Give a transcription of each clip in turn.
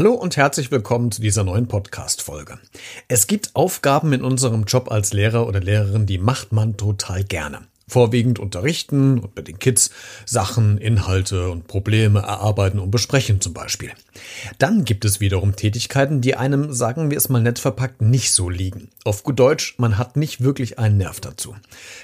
Hallo und herzlich willkommen zu dieser neuen Podcast-Folge. Es gibt Aufgaben in unserem Job als Lehrer oder Lehrerin, die macht man total gerne. Vorwiegend unterrichten und mit den Kids Sachen, Inhalte und Probleme erarbeiten und besprechen zum Beispiel. Dann gibt es wiederum Tätigkeiten, die einem, sagen wir es mal nett verpackt, nicht so liegen. Auf gut Deutsch, man hat nicht wirklich einen Nerv dazu.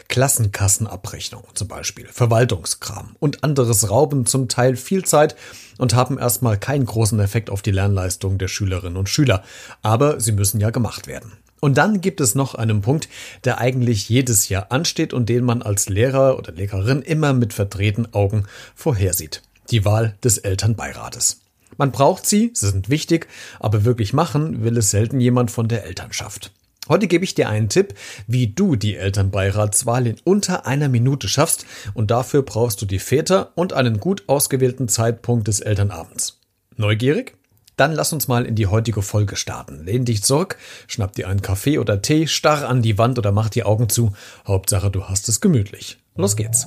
Klassenkassenabrechnung zum Beispiel, Verwaltungskram und anderes rauben zum Teil viel Zeit und haben erstmal keinen großen Effekt auf die Lernleistung der Schülerinnen und Schüler. Aber sie müssen ja gemacht werden. Und dann gibt es noch einen Punkt, der eigentlich jedes Jahr ansteht und den man als Lehrer oder Lehrerin immer mit verdrehten Augen vorhersieht. Die Wahl des Elternbeirates. Man braucht sie, sie sind wichtig, aber wirklich machen will es selten jemand von der Elternschaft. Heute gebe ich dir einen Tipp, wie du die Elternbeiratswahl in unter einer Minute schaffst und dafür brauchst du die Väter und einen gut ausgewählten Zeitpunkt des Elternabends. Neugierig? Dann lass uns mal in die heutige Folge starten. Lehn dich zurück, schnapp dir einen Kaffee oder Tee, starr an die Wand oder mach die Augen zu. Hauptsache, du hast es gemütlich. Los geht's.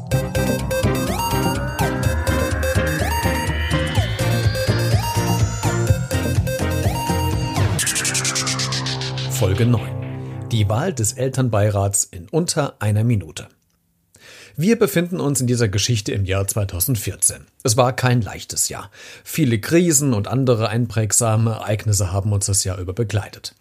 Folge 9. Die Wahl des Elternbeirats in unter einer Minute. Wir befinden uns in dieser Geschichte im Jahr 2014. Es war kein leichtes Jahr. Viele Krisen und andere einprägsame Ereignisse haben uns das Jahr über begleitet.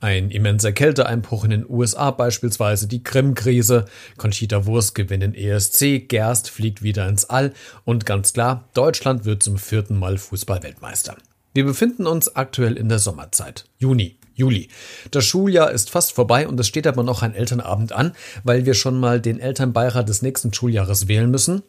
Ein immenser Kälteeinbruch in den USA beispielsweise, die Krim-Krise, Conchita Wurst gewinnt den ESC, Gerst fliegt wieder ins All und ganz klar, Deutschland wird zum vierten Mal Fußballweltmeister. Wir befinden uns aktuell in der Sommerzeit, Juni. Juli. Das Schuljahr ist fast vorbei und es steht aber noch ein Elternabend an, weil wir schon mal den Elternbeirat des nächsten Schuljahres wählen müssen.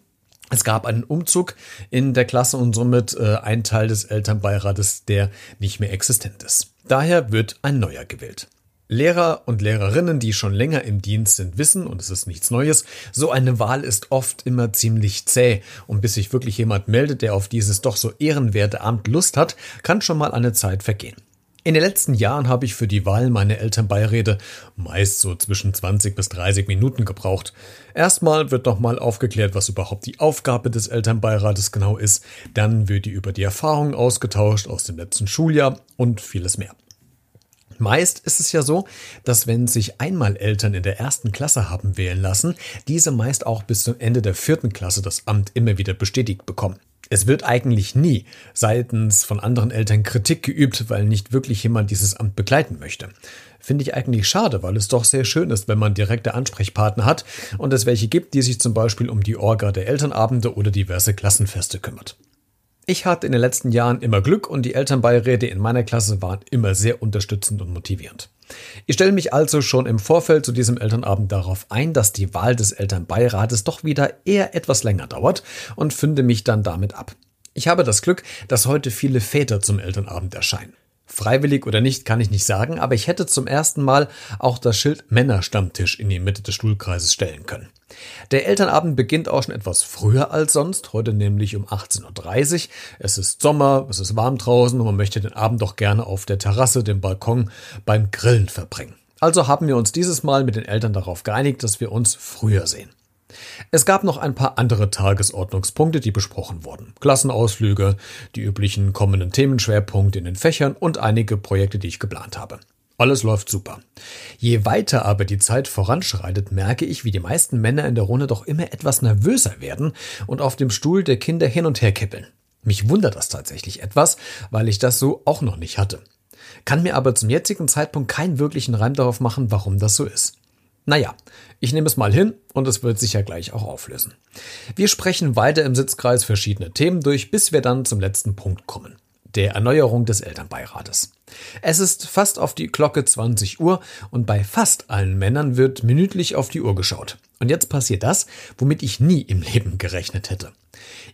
Es gab einen Umzug in der Klasse und somit äh, ein Teil des Elternbeirates, der nicht mehr existent ist. Daher wird ein neuer gewählt. Lehrer und Lehrerinnen, die schon länger im Dienst sind, wissen, und es ist nichts Neues, so eine Wahl ist oft immer ziemlich zäh. Und bis sich wirklich jemand meldet, der auf dieses doch so ehrenwerte Amt Lust hat, kann schon mal eine Zeit vergehen. In den letzten Jahren habe ich für die Wahl meine Elternbeirede meist so zwischen 20 bis 30 Minuten gebraucht. Erstmal wird nochmal aufgeklärt, was überhaupt die Aufgabe des Elternbeirates genau ist, dann wird die über die Erfahrungen ausgetauscht aus dem letzten Schuljahr und vieles mehr. Meist ist es ja so, dass wenn sich einmal Eltern in der ersten Klasse haben wählen lassen, diese meist auch bis zum Ende der vierten Klasse das Amt immer wieder bestätigt bekommen. Es wird eigentlich nie seitens von anderen Eltern Kritik geübt, weil nicht wirklich jemand dieses Amt begleiten möchte. Finde ich eigentlich schade, weil es doch sehr schön ist, wenn man direkte Ansprechpartner hat und es welche gibt, die sich zum Beispiel um die Orga der Elternabende oder diverse Klassenfeste kümmert. Ich hatte in den letzten Jahren immer Glück und die Elternbeiräte in meiner Klasse waren immer sehr unterstützend und motivierend. Ich stelle mich also schon im Vorfeld zu diesem Elternabend darauf ein, dass die Wahl des Elternbeirates doch wieder eher etwas länger dauert und finde mich dann damit ab. Ich habe das Glück, dass heute viele Väter zum Elternabend erscheinen. Freiwillig oder nicht, kann ich nicht sagen, aber ich hätte zum ersten Mal auch das Schild Männerstammtisch in die Mitte des Stuhlkreises stellen können. Der Elternabend beginnt auch schon etwas früher als sonst, heute nämlich um 18.30 Uhr. Es ist Sommer, es ist warm draußen und man möchte den Abend doch gerne auf der Terrasse, dem Balkon, beim Grillen verbringen. Also haben wir uns dieses Mal mit den Eltern darauf geeinigt, dass wir uns früher sehen. Es gab noch ein paar andere Tagesordnungspunkte, die besprochen wurden. Klassenausflüge, die üblichen kommenden Themenschwerpunkte in den Fächern und einige Projekte, die ich geplant habe. Alles läuft super. Je weiter aber die Zeit voranschreitet, merke ich, wie die meisten Männer in der Runde doch immer etwas nervöser werden und auf dem Stuhl der Kinder hin und her kippeln. Mich wundert das tatsächlich etwas, weil ich das so auch noch nicht hatte. Kann mir aber zum jetzigen Zeitpunkt keinen wirklichen Reim darauf machen, warum das so ist. Naja, ich nehme es mal hin und es wird sich ja gleich auch auflösen. Wir sprechen weiter im Sitzkreis verschiedene Themen durch, bis wir dann zum letzten Punkt kommen der Erneuerung des Elternbeirates. Es ist fast auf die Glocke 20 Uhr und bei fast allen Männern wird minütlich auf die Uhr geschaut. Und jetzt passiert das, womit ich nie im Leben gerechnet hätte.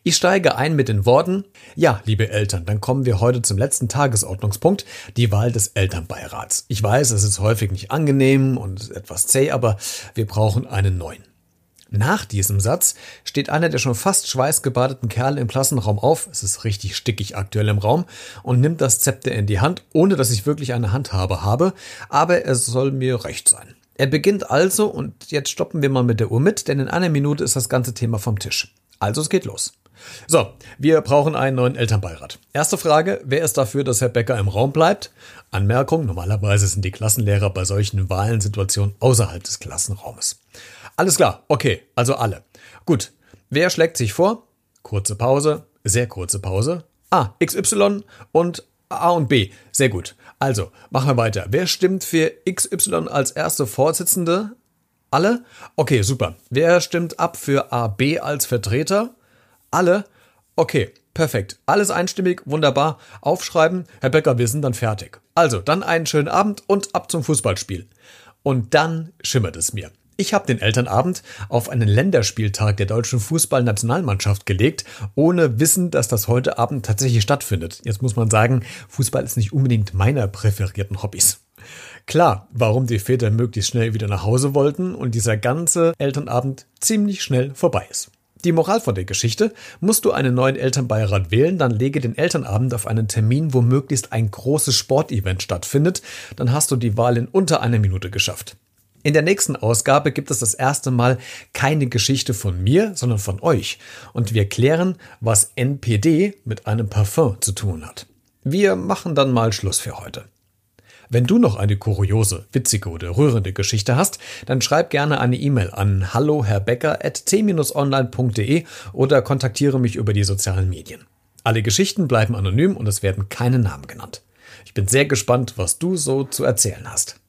Ich steige ein mit den Worten, ja, liebe Eltern, dann kommen wir heute zum letzten Tagesordnungspunkt, die Wahl des Elternbeirats. Ich weiß, es ist häufig nicht angenehm und etwas zäh, aber wir brauchen einen neuen. Nach diesem Satz steht einer der schon fast schweißgebadeten Kerle im Klassenraum auf, es ist richtig stickig aktuell im Raum, und nimmt das Zepter in die Hand, ohne dass ich wirklich eine Handhabe habe, aber es soll mir recht sein. Er beginnt also, und jetzt stoppen wir mal mit der Uhr mit, denn in einer Minute ist das ganze Thema vom Tisch. Also es geht los. So, wir brauchen einen neuen Elternbeirat. Erste Frage, wer ist dafür, dass Herr Becker im Raum bleibt? Anmerkung, normalerweise sind die Klassenlehrer bei solchen Wahlensituationen außerhalb des Klassenraumes. Alles klar, okay, also alle. Gut, wer schlägt sich vor? Kurze Pause, sehr kurze Pause. Ah, XY und A und B. Sehr gut. Also, machen wir weiter. Wer stimmt für XY als erste Vorsitzende? Alle? Okay, super. Wer stimmt ab für AB als Vertreter? Alle? Okay, perfekt. Alles einstimmig, wunderbar. Aufschreiben. Herr Becker, wir sind dann fertig. Also, dann einen schönen Abend und ab zum Fußballspiel. Und dann schimmert es mir. Ich habe den Elternabend auf einen Länderspieltag der deutschen Fußballnationalmannschaft gelegt, ohne Wissen, dass das heute Abend tatsächlich stattfindet. Jetzt muss man sagen, Fußball ist nicht unbedingt meiner präferierten Hobbys. Klar, warum die Väter möglichst schnell wieder nach Hause wollten und dieser ganze Elternabend ziemlich schnell vorbei ist. Die Moral von der Geschichte, musst du einen neuen Elternbeirat wählen, dann lege den Elternabend auf einen Termin, wo möglichst ein großes Sportevent stattfindet, dann hast du die Wahl in unter einer Minute geschafft. In der nächsten Ausgabe gibt es das erste Mal keine Geschichte von mir, sondern von euch. Und wir klären, was NPD mit einem Parfum zu tun hat. Wir machen dann mal Schluss für heute. Wenn du noch eine kuriose, witzige oder rührende Geschichte hast, dann schreib gerne eine E-Mail an halloherbecker.t-online.de oder kontaktiere mich über die sozialen Medien. Alle Geschichten bleiben anonym und es werden keine Namen genannt. Ich bin sehr gespannt, was du so zu erzählen hast.